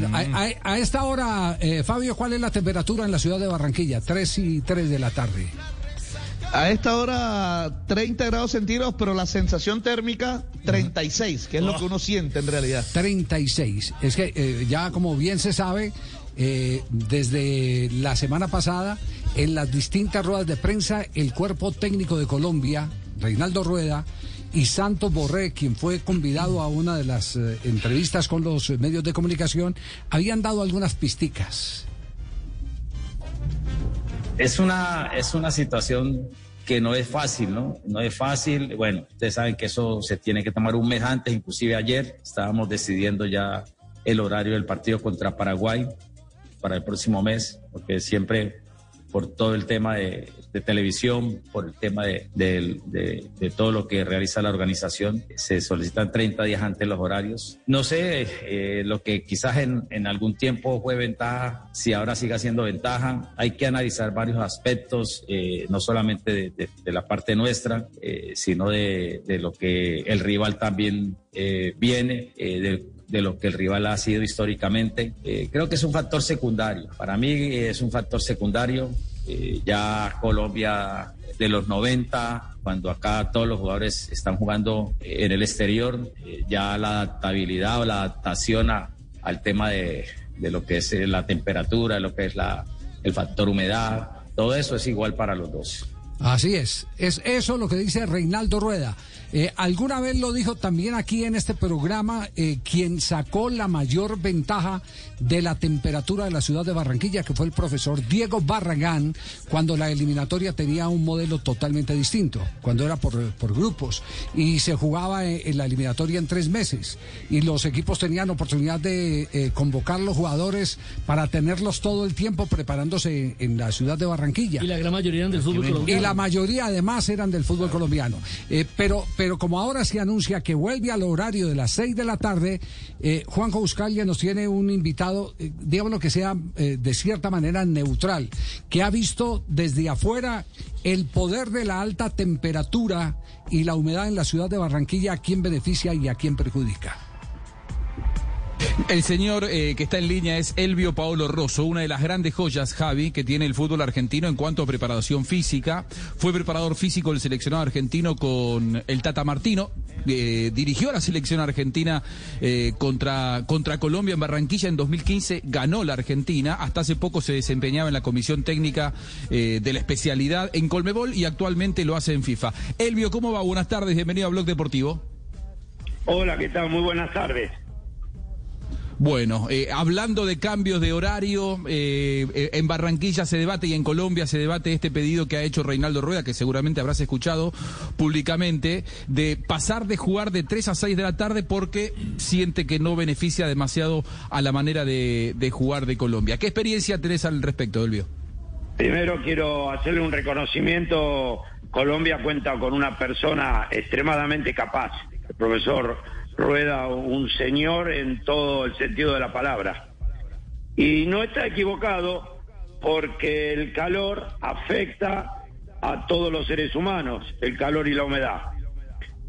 Bueno, a, esta hora, eh, Fabio, ¿cuál es la temperatura en la ciudad de Barranquilla? 3 y 3 de la tarde. A esta hora 30 grados centígrados, pero la sensación térmica 36, que es lo que uno siente en realidad. 36. Es que eh, ya como bien se sabe, eh, desde la semana pasada, en las distintas ruedas de prensa, el cuerpo técnico de Colombia, Reinaldo Rueda, y Santos Borré, quien fue convidado a una de las eh, entrevistas con los medios de comunicación, habían dado algunas pisticas. Es una, es una situación que no es fácil, ¿no? No es fácil. Bueno, ustedes saben que eso se tiene que tomar un mes antes, inclusive ayer estábamos decidiendo ya el horario del partido contra Paraguay para el próximo mes, porque siempre por todo el tema de, televisión, por el tema de, todo lo que realiza la organización. Se solicitan 30 días antes los horarios. No sé, eh, lo que quizás en, algún tiempo fue ventaja, si ahora sigue siendo ventaja, hay que analizar varios aspectos, eh, no solamente de, la parte nuestra, eh, sino de, lo que el rival también viene, de lo que el rival ha sido históricamente. Eh, creo que es un factor secundario. Para mí es un factor secundario. Eh, ya Colombia de los 90, cuando acá todos los jugadores están jugando en el exterior, eh, ya la adaptabilidad o la adaptación al tema de, de, lo que es la temperatura, lo que es la, el factor humedad, todo eso es igual para los dos. Así es, es eso lo que dice Reinaldo Rueda. Eh, alguna vez lo dijo también aquí en este programa, eh, quien sacó la mayor ventaja de la temperatura de la ciudad de Barranquilla, que fue el profesor Diego Barragán, cuando la eliminatoria tenía un modelo totalmente distinto, cuando era por, grupos y se jugaba en, la eliminatoria en tres meses y los equipos tenían oportunidad de eh, convocar los jugadores para tenerlos todo el tiempo preparándose en, la ciudad de Barranquilla. Y la gran mayoría del fútbol colombiano. La mayoría además eran del fútbol colombiano. pero pero como ahora se anuncia que vuelve al horario de las 6 de la tarde, eh, Juanjo Buscalia nos tiene un invitado, eh, digámoslo que sea eh, de cierta manera neutral, que ha visto desde afuera el poder de la alta temperatura y la humedad en la ciudad de Barranquilla, a quién beneficia y a quién perjudica. El señor eh, que está en línea es Elvio Paolo Rosso, una de las grandes joyas, Javi, que tiene el fútbol argentino en cuanto a preparación física. Fue preparador físico del seleccionado argentino con el Tata Martino. Eh, dirigió a la selección argentina eh, contra, contra Colombia en Barranquilla en 2015. Ganó la Argentina. Hasta hace poco se desempeñaba en la comisión técnica de la especialidad en Colmebol y actualmente lo hace en FIFA. Elvio, ¿cómo va? Buenas tardes. Bienvenido a Blog Deportivo. Hola, ¿qué tal? Muy buenas tardes. Bueno, eh, hablando de cambios de horario, eh, eh, en Barranquilla se debate y en Colombia se debate este pedido que ha hecho Reinaldo Rueda, que seguramente habrás escuchado públicamente, de pasar de jugar de 3 a 6 de la tarde porque siente que no beneficia demasiado a la manera de, jugar de Colombia. ¿Qué experiencia tenés al respecto, Elvio? Primero quiero hacerle un reconocimiento. Colombia cuenta con una persona extremadamente capaz, el profesor Rueda un señor en todo el sentido de la palabra. Y no está equivocado porque el calor afecta a todos los seres humanos, el calor y la humedad.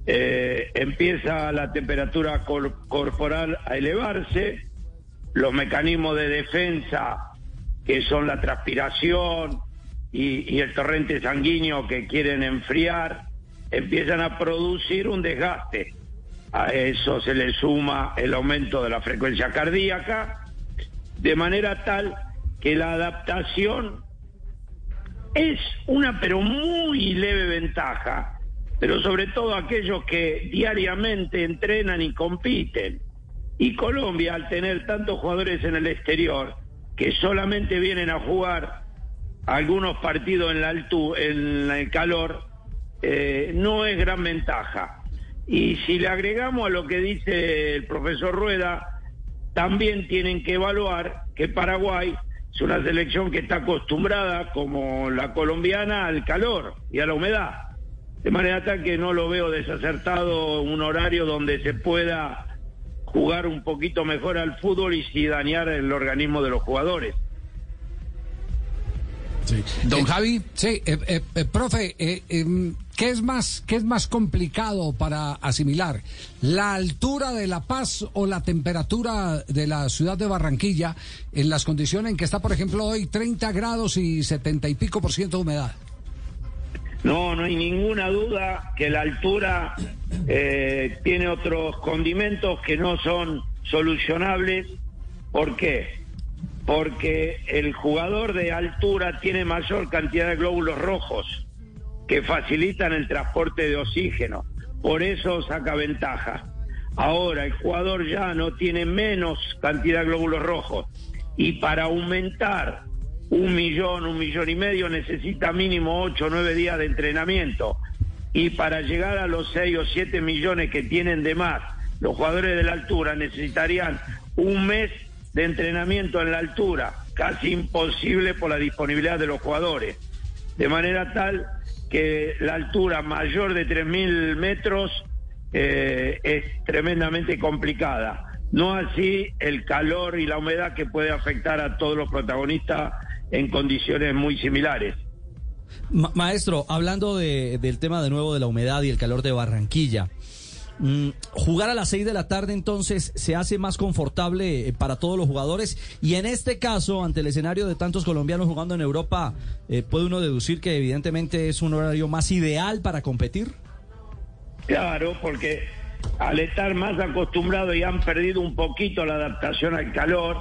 Eh, empieza la temperatura corporal a elevarse, los mecanismos de defensa, que son la transpiración y el torrente sanguíneo que quieren enfriar, empiezan a producir un desgaste a eso se le suma el aumento de la frecuencia cardíaca, de manera tal que la adaptación es una pero muy leve ventaja, pero sobre todo aquellos que diariamente entrenan y compiten. Y Colombia, al tener tantos jugadores en el exterior, que solamente vienen a jugar algunos partidos en la altura, en el calor, eh, no es gran ventaja. Y si le agregamos a lo que dice el profesor Rueda, también tienen que evaluar que Paraguay es una selección que está acostumbrada, como la colombiana, al calor y a la humedad. De manera tal que no lo veo desacertado un horario donde se pueda jugar un poquito mejor al fútbol y sin dañar el organismo de los jugadores. Don Eh, Javi. Sí, eh, eh, eh, profe, eh, em, ¿qué, es más, ¿qué es más complicado para asimilar? ¿La altura de La Paz o la temperatura de la ciudad de Barranquilla en las condiciones en que está, por ejemplo, hoy 30 grados y 70 y pico por ciento de humedad? No, no hay ninguna duda que la altura eh, tiene otros condimentos que no son solucionables. ¿Por qué? Porque el jugador de altura tiene mayor cantidad de glóbulos rojos que facilitan el transporte de oxígeno. Por eso saca ventaja. Ahora, el jugador llano tiene menos cantidad de glóbulos rojos y para aumentar un millón, un millón y medio necesita mínimo ocho o nueve días de entrenamiento. Y para llegar a los seis o siete millones que tienen de más, los jugadores de la altura necesitarían un mes de entrenamiento en la altura, casi imposible por la disponibilidad de los jugadores. De manera tal que la altura mayor de 3.000 metros eh, es tremendamente complicada. No así el calor y la humedad que puede afectar a todos los protagonistas en condiciones muy similares. Ma- maestro, hablando de- del tema de nuevo de la humedad y el calor de Barranquilla, jugar a las 6 de la tarde entonces se hace más confortable eh, para todos los jugadores y en este caso, ante el escenario de tantos colombianos jugando en Europa, eh, puede uno deducir que evidentemente es un horario más ideal para competir. Claro, porque al estar más acostumbrados y han perdido un poquito la adaptación al calor,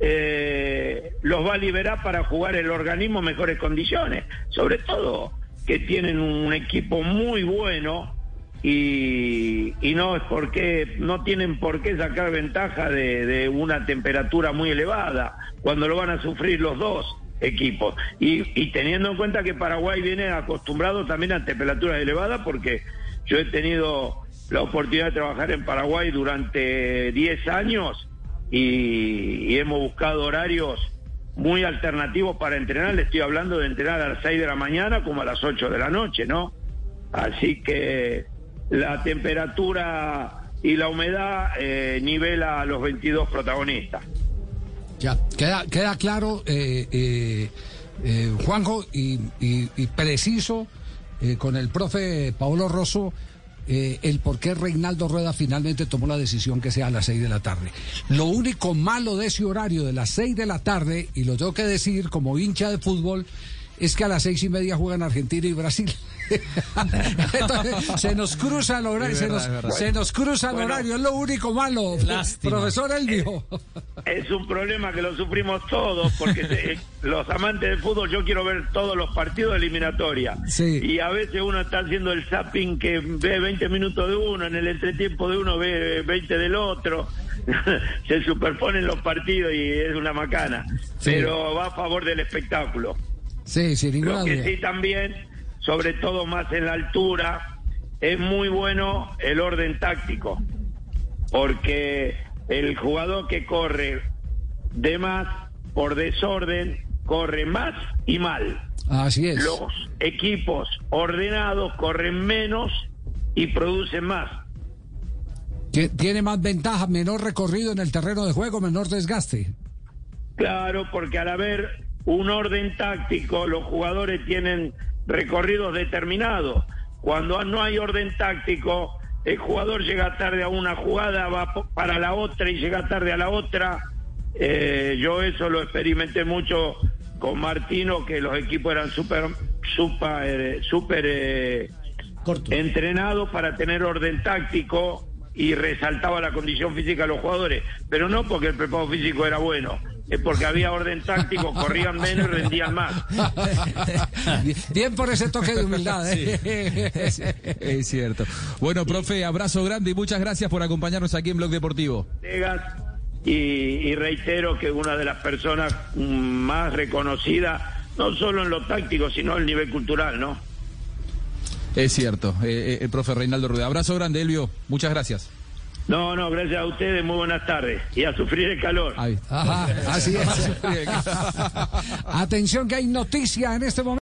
eh, los va a liberar para jugar el organismo en mejores condiciones. Sobre todo que tienen un equipo muy bueno y, y no es porque no tienen por qué sacar ventaja de, una temperatura muy elevada cuando lo van a sufrir los dos equipos y, y teniendo en cuenta que Paraguay viene acostumbrado también a temperaturas elevadas porque yo he tenido la oportunidad de trabajar en Paraguay durante 10 años y, y hemos buscado horarios muy alternativos para entrenar. Le estoy hablando de entrenar a las 6 de la mañana como a las 8 de la noche, ¿no? Así que la temperatura y la humedad eh, nivela a los 22 protagonistas. Ya, queda, queda claro, eh, eh, eh, Juanjo, y, preciso eh, con el profe Paolo Rosso. eh, el por qué Reinaldo Rueda finalmente tomó la decisión que sea a las 6 de la tarde. Lo único malo de ese horario de las 6 de la tarde, y lo tengo que decir como hincha de fútbol, es que a las seis y media juegan Argentina y Brasil. Entonces, se nos cruza el horario, Es se, nos, es verdad. se nos cruza el Bueno. horario, es lo único malo. Lástima. Profesor Elvio. Es un problema que lo sufrimos todos, porque se- los amantes del fútbol, yo quiero ver todos los partidos de eliminatoria. Sí. Y a veces uno está haciendo el zapping que ve 20 minutos de uno, en el entretiempo de uno ve 20 del otro. se superponen los partidos y es una macana. Sí. Pero va a favor del espectáculo. Sí, sin ninguna Lo que duda. sí también, sobre todo más en la altura, es muy bueno el orden táctico, porque el jugador que corre de más por desorden, corre más y mal. Así es. Los equipos ordenados corren menos y producen más. Tie- Tiene más ventaja, menor recorrido en el terreno de juego, menor desgaste. Claro, porque al haber un orden táctico, los jugadores tienen recorridos determinados. Cuando no hay orden táctico, el jugador llega tarde a una jugada, va para la otra y llega tarde a la otra. Eh, yo eso lo experimenté mucho con Martino, que los equipos eran súper, súper, eh, súper eh, entrenados para tener orden táctico y resaltaba la condición física de los jugadores, pero no porque el preparo físico era bueno, es porque había orden táctico, corrían menos y rendían más. Bien- por ese toque de humildad. ¿eh? Es cierto. Bueno, profe, abrazo grande y muchas gracias por acompañarnos aquí en Blog Deportivo. Vegas, y, y reitero que una de las personas más reconocidas, no solo en lo táctico, sino en el nivel cultural, ¿no? Es cierto, eh, eh, el profe Reinaldo Rueda. Abrazo grande, Elvio. Muchas gracias. No, no, gracias a ustedes, muy buenas tardes. Y a sufrir el calor. Ahí. Ajá, así es. Atención que hay noticia en este momento.